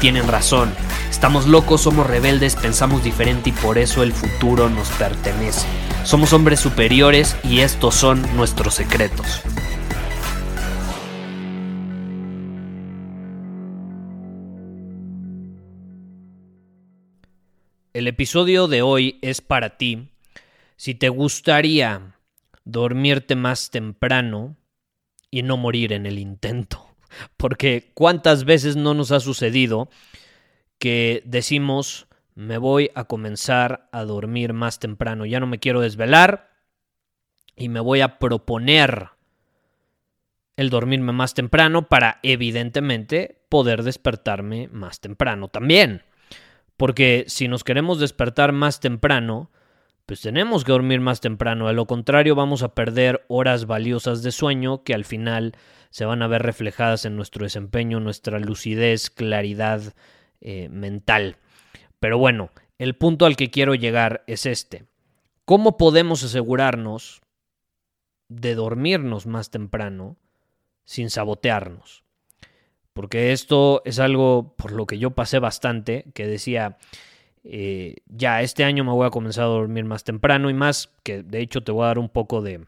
tienen razón. Estamos locos, somos rebeldes, pensamos diferente y por eso el futuro nos pertenece. Somos hombres superiores y estos son nuestros secretos. El episodio de hoy es para ti. Si te gustaría dormirte más temprano y no morir en el intento. Porque cuántas veces no nos ha sucedido que decimos, me voy a comenzar a dormir más temprano, ya no me quiero desvelar y me voy a proponer el dormirme más temprano para evidentemente poder despertarme más temprano también. Porque si nos queremos despertar más temprano, pues tenemos que dormir más temprano. De lo contrario, vamos a perder horas valiosas de sueño que al final se van a ver reflejadas en nuestro desempeño, nuestra lucidez, claridad eh, mental. Pero bueno, el punto al que quiero llegar es este. ¿Cómo podemos asegurarnos de dormirnos más temprano sin sabotearnos? porque esto es algo por lo que yo pasé bastante, que decía, eh, ya, este año me voy a comenzar a dormir más temprano y más, que de hecho te voy a dar un poco de,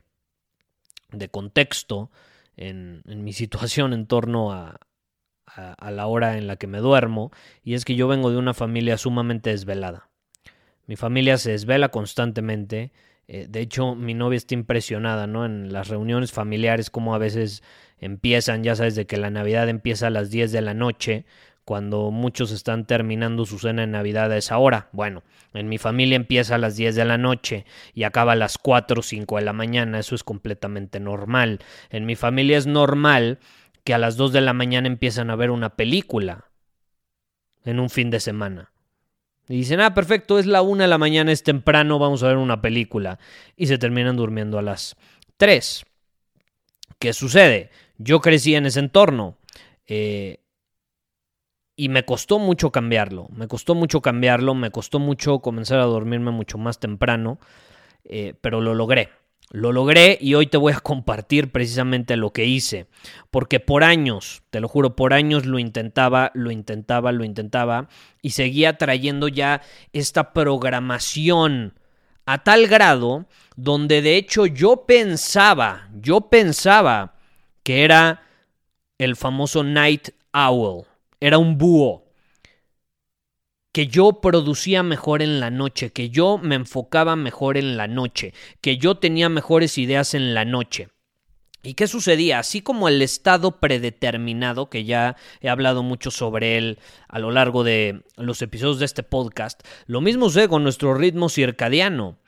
de contexto en, mi situación en torno a, a, a la hora en la que me duermo, y es que yo vengo de una familia sumamente desvelada. Mi familia se desvela constantemente, eh, de hecho, mi novia está impresionada, ¿no? En las reuniones familiares, como a veces empiezan, ya sabes, de que la Navidad empieza a las 10 de la noche, cuando muchos están terminando su cena de Navidad a esa hora. Bueno, en mi familia empieza a las 10 de la noche y acaba a las 4 o 5 de la mañana, eso es completamente normal. En mi familia es normal que a las 2 de la mañana empiezan a ver una película en un fin de semana. Y dicen, ah, perfecto, es la una de la mañana, es temprano, vamos a ver una película. Y se terminan durmiendo a las 3. ¿Qué sucede? Yo crecí en ese entorno. Eh, y me costó mucho cambiarlo. Me costó mucho cambiarlo. Me costó mucho comenzar a dormirme mucho más temprano. Eh, pero lo logré. Lo logré y hoy te voy a compartir precisamente lo que hice. Porque por años, te lo juro, por años lo intentaba, lo intentaba, lo intentaba. Y seguía trayendo ya esta programación a tal grado donde de hecho yo pensaba, yo pensaba que era el famoso Night Owl, era un búho, que yo producía mejor en la noche, que yo me enfocaba mejor en la noche, que yo tenía mejores ideas en la noche. ¿Y qué sucedía? Así como el estado predeterminado, que ya he hablado mucho sobre él a lo largo de los episodios de este podcast, lo mismo sucede con nuestro ritmo circadiano.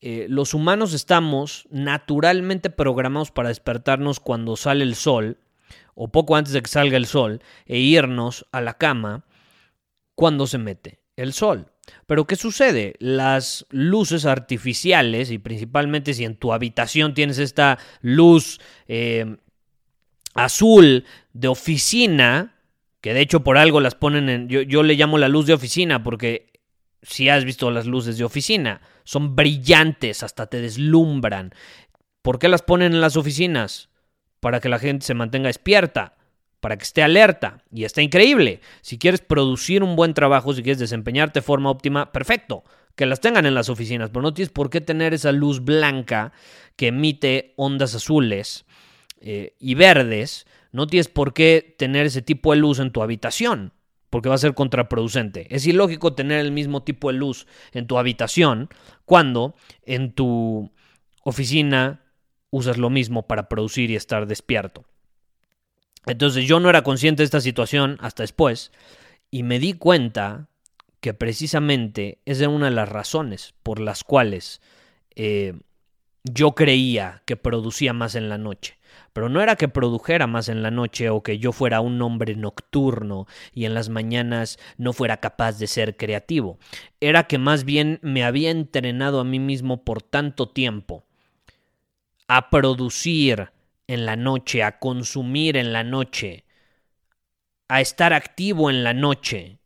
Eh, los humanos estamos naturalmente programados para despertarnos cuando sale el sol, o poco antes de que salga el sol, e irnos a la cama cuando se mete el sol. Pero ¿qué sucede? Las luces artificiales, y principalmente si en tu habitación tienes esta luz eh, azul de oficina, que de hecho por algo las ponen en... Yo, yo le llamo la luz de oficina porque si has visto las luces de oficina, son brillantes, hasta te deslumbran. ¿Por qué las ponen en las oficinas? Para que la gente se mantenga despierta, para que esté alerta. Y está increíble. Si quieres producir un buen trabajo, si quieres desempeñarte de forma óptima, perfecto. Que las tengan en las oficinas, pero no tienes por qué tener esa luz blanca que emite ondas azules eh, y verdes. No tienes por qué tener ese tipo de luz en tu habitación porque va a ser contraproducente. Es ilógico tener el mismo tipo de luz en tu habitación cuando en tu oficina usas lo mismo para producir y estar despierto. Entonces yo no era consciente de esta situación hasta después y me di cuenta que precisamente esa era una de las razones por las cuales eh, yo creía que producía más en la noche. Pero no era que produjera más en la noche o que yo fuera un hombre nocturno y en las mañanas no fuera capaz de ser creativo. Era que más bien me había entrenado a mí mismo por tanto tiempo a producir en la noche, a consumir en la noche, a estar activo en la noche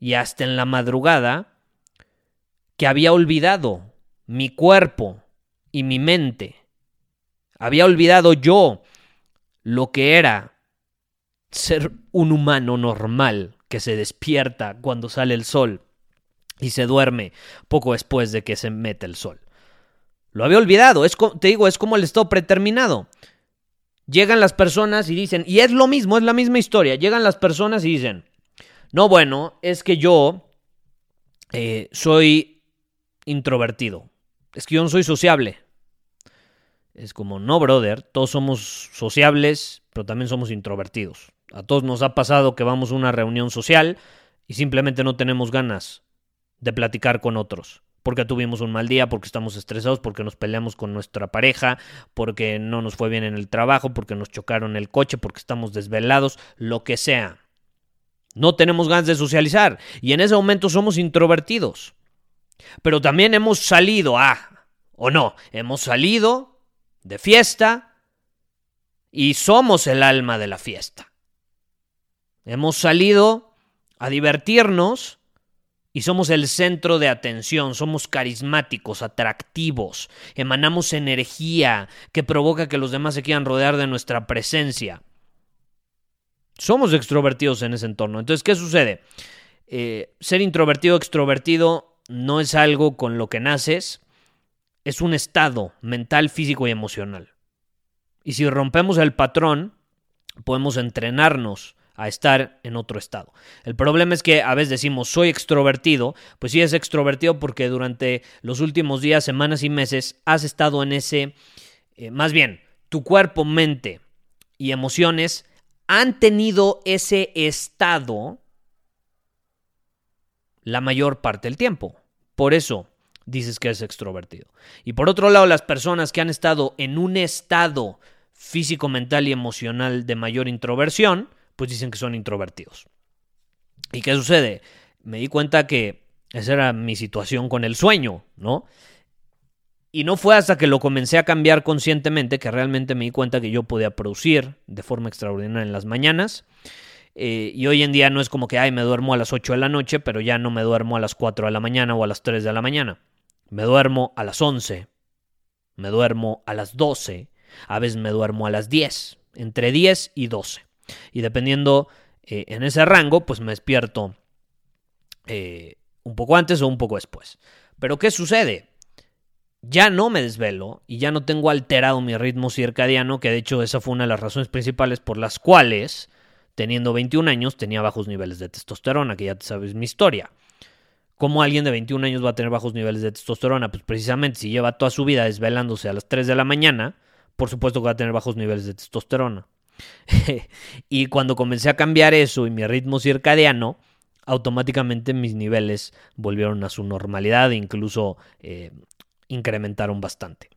y hasta en la madrugada, que había olvidado mi cuerpo y mi mente había olvidado yo lo que era ser un humano normal que se despierta cuando sale el sol y se duerme poco después de que se mete el sol. Lo había olvidado, es, te digo, es como el estado preterminado. Llegan las personas y dicen, y es lo mismo, es la misma historia, llegan las personas y dicen, no, bueno, es que yo eh, soy introvertido, es que yo no soy sociable. Es como, no, brother, todos somos sociables, pero también somos introvertidos. A todos nos ha pasado que vamos a una reunión social y simplemente no tenemos ganas de platicar con otros. Porque tuvimos un mal día, porque estamos estresados, porque nos peleamos con nuestra pareja, porque no nos fue bien en el trabajo, porque nos chocaron el coche, porque estamos desvelados, lo que sea. No tenemos ganas de socializar y en ese momento somos introvertidos. Pero también hemos salido ah, o no, hemos salido de fiesta y somos el alma de la fiesta. Hemos salido a divertirnos y somos el centro de atención, somos carismáticos, atractivos, emanamos energía que provoca que los demás se quieran rodear de nuestra presencia. Somos extrovertidos en ese entorno. Entonces, ¿qué sucede? Eh, ser introvertido o extrovertido no es algo con lo que naces, es un estado mental, físico y emocional. Y si rompemos el patrón, podemos entrenarnos a estar en otro estado. El problema es que a veces decimos soy extrovertido, pues sí es extrovertido porque durante los últimos días, semanas y meses has estado en ese, eh, más bien, tu cuerpo, mente y emociones han tenido ese estado la mayor parte del tiempo. Por eso, dices que es extrovertido. Y por otro lado, las personas que han estado en un estado físico, mental y emocional de mayor introversión, pues dicen que son introvertidos. ¿Y qué sucede? Me di cuenta que esa era mi situación con el sueño, ¿no? Y no fue hasta que lo comencé a cambiar conscientemente que realmente me di cuenta que yo podía producir de forma extraordinaria en las mañanas. Eh, y hoy en día no es como que, ay, me duermo a las 8 de la noche, pero ya no me duermo a las 4 de la mañana o a las 3 de la mañana. Me duermo a las 11, me duermo a las 12, a veces me duermo a las 10, entre 10 y 12. Y dependiendo eh, en ese rango, pues me despierto eh, un poco antes o un poco después. Pero ¿qué sucede? Ya no me desvelo y ya no tengo alterado mi ritmo circadiano, que de hecho esa fue una de las razones principales por las cuales, teniendo 21 años, tenía bajos niveles de testosterona, que ya te sabes mi historia. ¿Cómo alguien de 21 años va a tener bajos niveles de testosterona? Pues precisamente si lleva toda su vida desvelándose a las 3 de la mañana, por supuesto que va a tener bajos niveles de testosterona. y cuando comencé a cambiar eso y mi ritmo circadiano, automáticamente mis niveles volvieron a su normalidad e incluso eh, incrementaron bastante.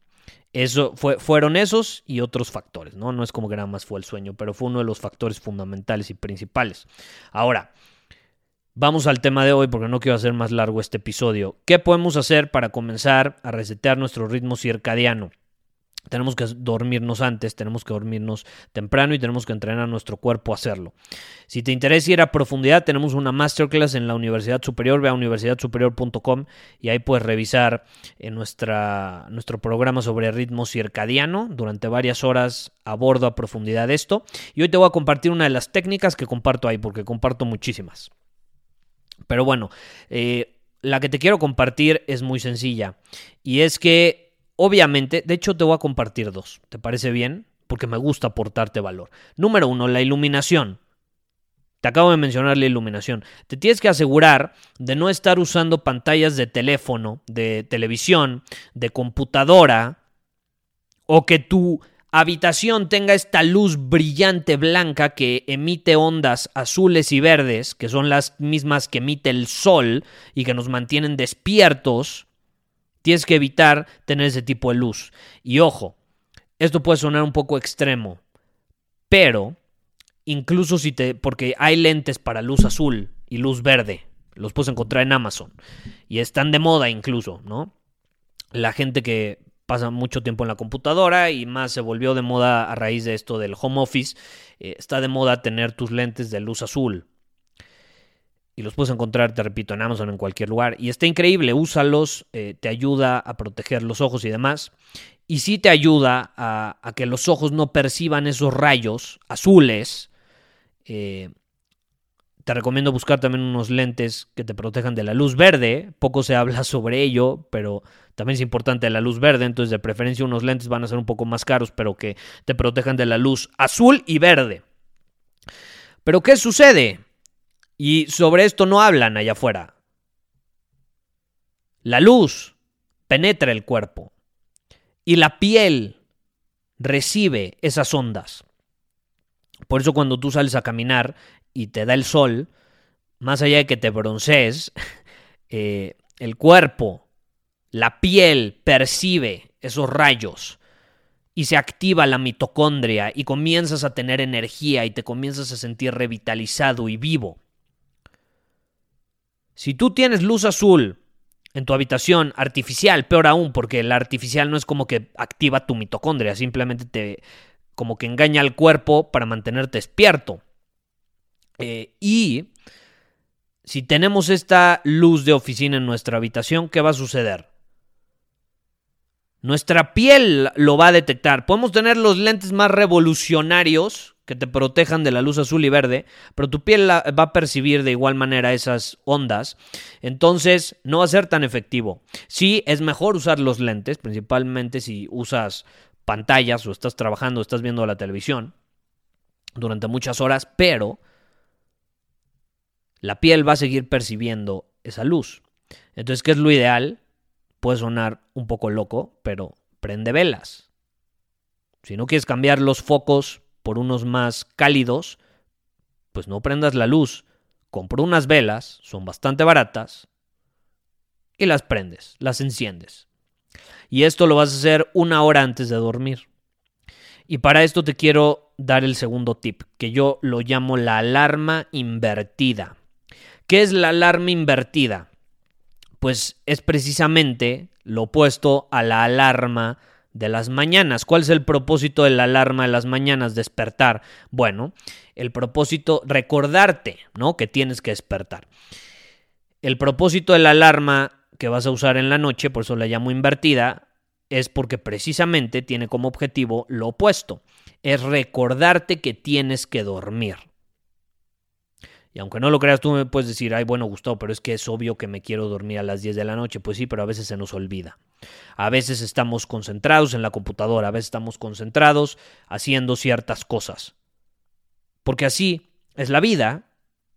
Eso fue, fueron esos y otros factores, ¿no? No es como que nada más fue el sueño, pero fue uno de los factores fundamentales y principales. Ahora, Vamos al tema de hoy porque no quiero hacer más largo este episodio. ¿Qué podemos hacer para comenzar a resetear nuestro ritmo circadiano? Tenemos que dormirnos antes, tenemos que dormirnos temprano y tenemos que entrenar nuestro cuerpo a hacerlo. Si te interesa ir a profundidad, tenemos una masterclass en la Universidad Superior, ve a universidadsuperior.com y ahí puedes revisar en nuestra, nuestro programa sobre ritmo circadiano. Durante varias horas abordo a profundidad esto. Y hoy te voy a compartir una de las técnicas que comparto ahí, porque comparto muchísimas. Pero bueno, eh, la que te quiero compartir es muy sencilla. Y es que, obviamente, de hecho te voy a compartir dos. ¿Te parece bien? Porque me gusta aportarte valor. Número uno, la iluminación. Te acabo de mencionar la iluminación. Te tienes que asegurar de no estar usando pantallas de teléfono, de televisión, de computadora, o que tu habitación tenga esta luz brillante blanca que emite ondas azules y verdes, que son las mismas que emite el sol y que nos mantienen despiertos, tienes que evitar tener ese tipo de luz. Y ojo, esto puede sonar un poco extremo, pero incluso si te... porque hay lentes para luz azul y luz verde, los puedes encontrar en Amazon y están de moda incluso, ¿no? La gente que pasa mucho tiempo en la computadora y más se volvió de moda a raíz de esto del home office, eh, está de moda tener tus lentes de luz azul. Y los puedes encontrar, te repito, en Amazon, en cualquier lugar. Y está increíble, úsalos, eh, te ayuda a proteger los ojos y demás. Y sí te ayuda a, que los ojos no perciban esos rayos azules eh, te recomiendo buscar también unos lentes que te protejan de la luz verde. Poco se habla sobre ello, pero también es importante la luz verde. Entonces, de preferencia, unos lentes van a ser un poco más caros, pero que te protejan de la luz azul y verde. Pero, ¿qué sucede? Y sobre esto no hablan allá afuera. La luz penetra el cuerpo y la piel recibe esas ondas. Por eso cuando tú sales a caminar y te da el sol, más allá de que te broncees, eh, el cuerpo, la piel percibe esos rayos y se activa la mitocondria y comienzas a tener energía y te comienzas a sentir revitalizado y vivo. Si tú tienes luz azul en tu habitación artificial, peor aún, porque la artificial no es como que activa tu mitocondria, simplemente te como que engaña al cuerpo para mantenerte despierto. Eh, y si tenemos esta luz de oficina en nuestra habitación, ¿qué va a suceder? Nuestra piel lo va a detectar. Podemos tener los lentes más revolucionarios que te protejan de la luz azul y verde, pero tu piel va a percibir de igual manera esas ondas. Entonces, no va a ser tan efectivo. Sí, es mejor usar los lentes, principalmente si usas pantallas o estás trabajando, o estás viendo la televisión durante muchas horas, pero la piel va a seguir percibiendo esa luz. Entonces, ¿qué es lo ideal? Puede sonar un poco loco, pero prende velas. Si no quieres cambiar los focos por unos más cálidos, pues no prendas la luz. Compra unas velas, son bastante baratas, y las prendes, las enciendes. Y esto lo vas a hacer una hora antes de dormir. Y para esto te quiero dar el segundo tip, que yo lo llamo la alarma invertida. ¿Qué es la alarma invertida? Pues es precisamente lo opuesto a la alarma de las mañanas. ¿Cuál es el propósito de la alarma de las mañanas? Despertar. Bueno, el propósito, recordarte, ¿no? Que tienes que despertar. El propósito de la alarma que vas a usar en la noche, por eso la llamo invertida, es porque precisamente tiene como objetivo lo opuesto, es recordarte que tienes que dormir. Y aunque no lo creas, tú me puedes decir, ay, bueno, Gustavo, pero es que es obvio que me quiero dormir a las 10 de la noche. Pues sí, pero a veces se nos olvida. A veces estamos concentrados en la computadora, a veces estamos concentrados haciendo ciertas cosas. Porque así es la vida,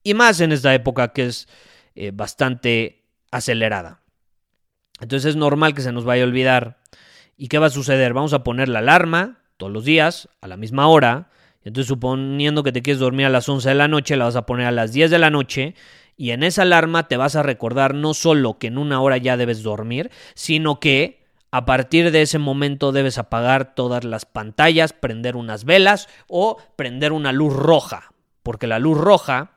y más en esta época que es eh, bastante acelerada. Entonces es normal que se nos vaya a olvidar. ¿Y qué va a suceder? Vamos a poner la alarma todos los días a la misma hora. Entonces suponiendo que te quieres dormir a las 11 de la noche, la vas a poner a las 10 de la noche. Y en esa alarma te vas a recordar no solo que en una hora ya debes dormir, sino que a partir de ese momento debes apagar todas las pantallas, prender unas velas o prender una luz roja, porque la luz roja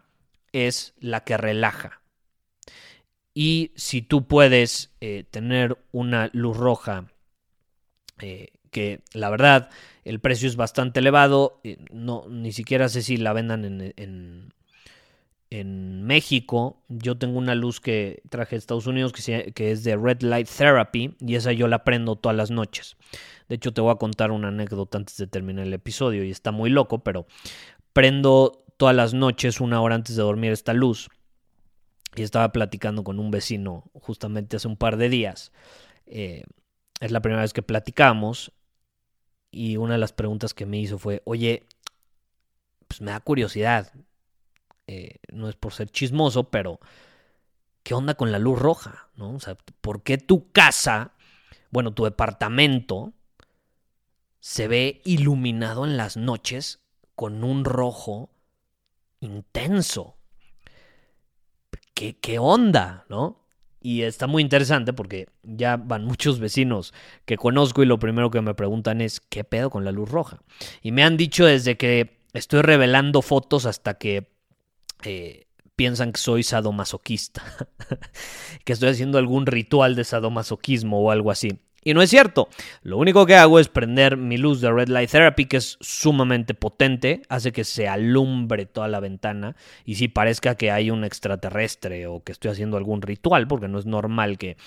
es la que relaja. Y si tú puedes eh, tener una luz roja, eh, que la verdad el precio es bastante elevado, eh, no, ni siquiera sé si la vendan en, en, México. Yo tengo una luz que traje de Estados Unidos que, que es de Red Light Therapy y esa yo la prendo todas las noches. De hecho, te voy a contar una anécdota antes de terminar el episodio y está muy loco, pero prendo todas las noches, una hora antes de dormir, esta luz y estaba platicando con un vecino justamente hace un par de días. Eh, es la primera vez que platicamos y una de las preguntas que me hizo fue, oye, pues me da curiosidad, eh, no es por ser chismoso, pero ¿qué onda con la luz roja? ¿No? O sea, ¿por qué tu casa, bueno, tu departamento, se ve iluminado en las noches con un rojo intenso. ¿Qué, qué onda, no? Y está muy interesante porque ya van muchos vecinos que conozco y lo primero que me preguntan es, ¿qué pedo con la luz roja? Y me han dicho desde que estoy revelando fotos hasta que eh, piensan que soy sadomasoquista, que estoy haciendo algún ritual de sadomasoquismo o algo así. Y no es cierto. Lo único que hago es prender mi luz de Red Light Therapy, que es sumamente potente, hace que se alumbre toda la ventana y si parezca que hay un extraterrestre o que estoy haciendo algún ritual, porque no es normal que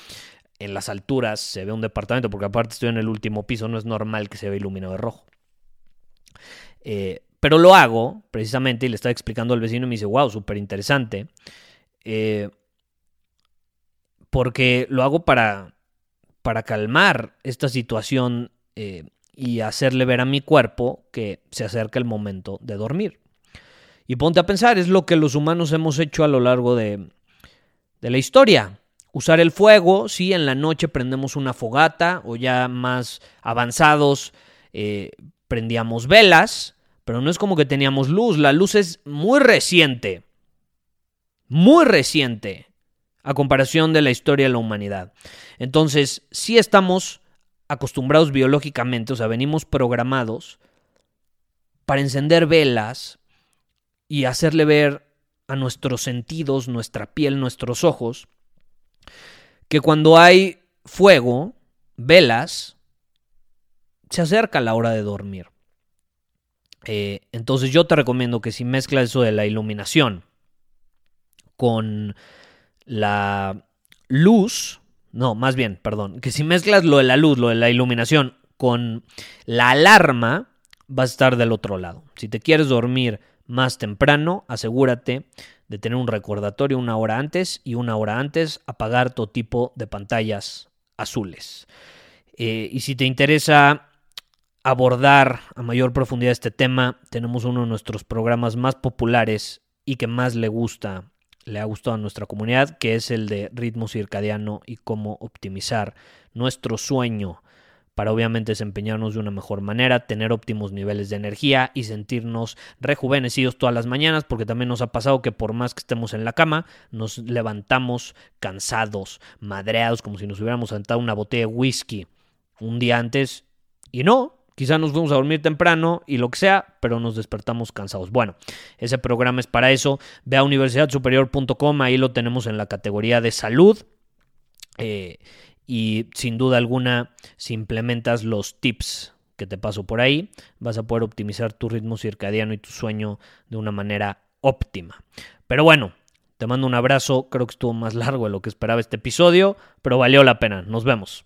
en las alturas se vea un departamento, porque aparte estoy en el último piso, no es normal que se vea iluminado de rojo. Eh, pero lo hago precisamente y le estaba explicando al vecino y me dice, wow, súper interesante. Eh, porque lo hago para para calmar esta situación eh, y hacerle ver a mi cuerpo que se acerca el momento de dormir. Y ponte a pensar, es lo que los humanos hemos hecho a lo largo de, la historia. Usar el fuego, si en la noche prendemos una fogata o ya más avanzados eh, prendíamos velas, pero no es como que teníamos luz, la luz es muy reciente, muy reciente a comparación de la historia de la humanidad. Entonces, si estamos acostumbrados biológicamente, o sea, venimos programados para encender velas y hacerle ver a nuestros sentidos, nuestra piel, nuestros ojos, que cuando hay fuego, velas, se acerca la hora de dormir. Eh, entonces yo te recomiendo que si mezclas eso de la iluminación con la luz, no, más bien, perdón, que si mezclas lo de la luz, lo de la iluminación con la alarma, vas a estar del otro lado. Si te quieres dormir más temprano, asegúrate de tener un recordatorio una hora antes y una hora antes apagar todo tipo de pantallas azules. Eh, y si te interesa abordar a mayor profundidad este tema, tenemos uno de nuestros programas más populares y que más le gusta le ha gustado a nuestra comunidad, que es el de ritmo circadiano y cómo optimizar nuestro sueño para obviamente desempeñarnos de una mejor manera, tener óptimos niveles de energía y sentirnos rejuvenecidos todas las mañanas, porque también nos ha pasado que por más que estemos en la cama, nos levantamos cansados, madreados, como si nos hubiéramos sentado una botella de whisky un día antes, y no, Quizá nos fuimos a dormir temprano y lo que sea, pero nos despertamos cansados. Bueno, ese programa es para eso. Ve a universidadsuperior.com, ahí lo tenemos en la categoría de salud. Eh, y sin duda alguna, si implementas los tips que te paso por ahí, vas a poder optimizar tu ritmo circadiano y tu sueño de una manera óptima. Pero bueno, te mando un abrazo, creo que estuvo más largo de lo que esperaba este episodio, pero valió la pena. Nos vemos.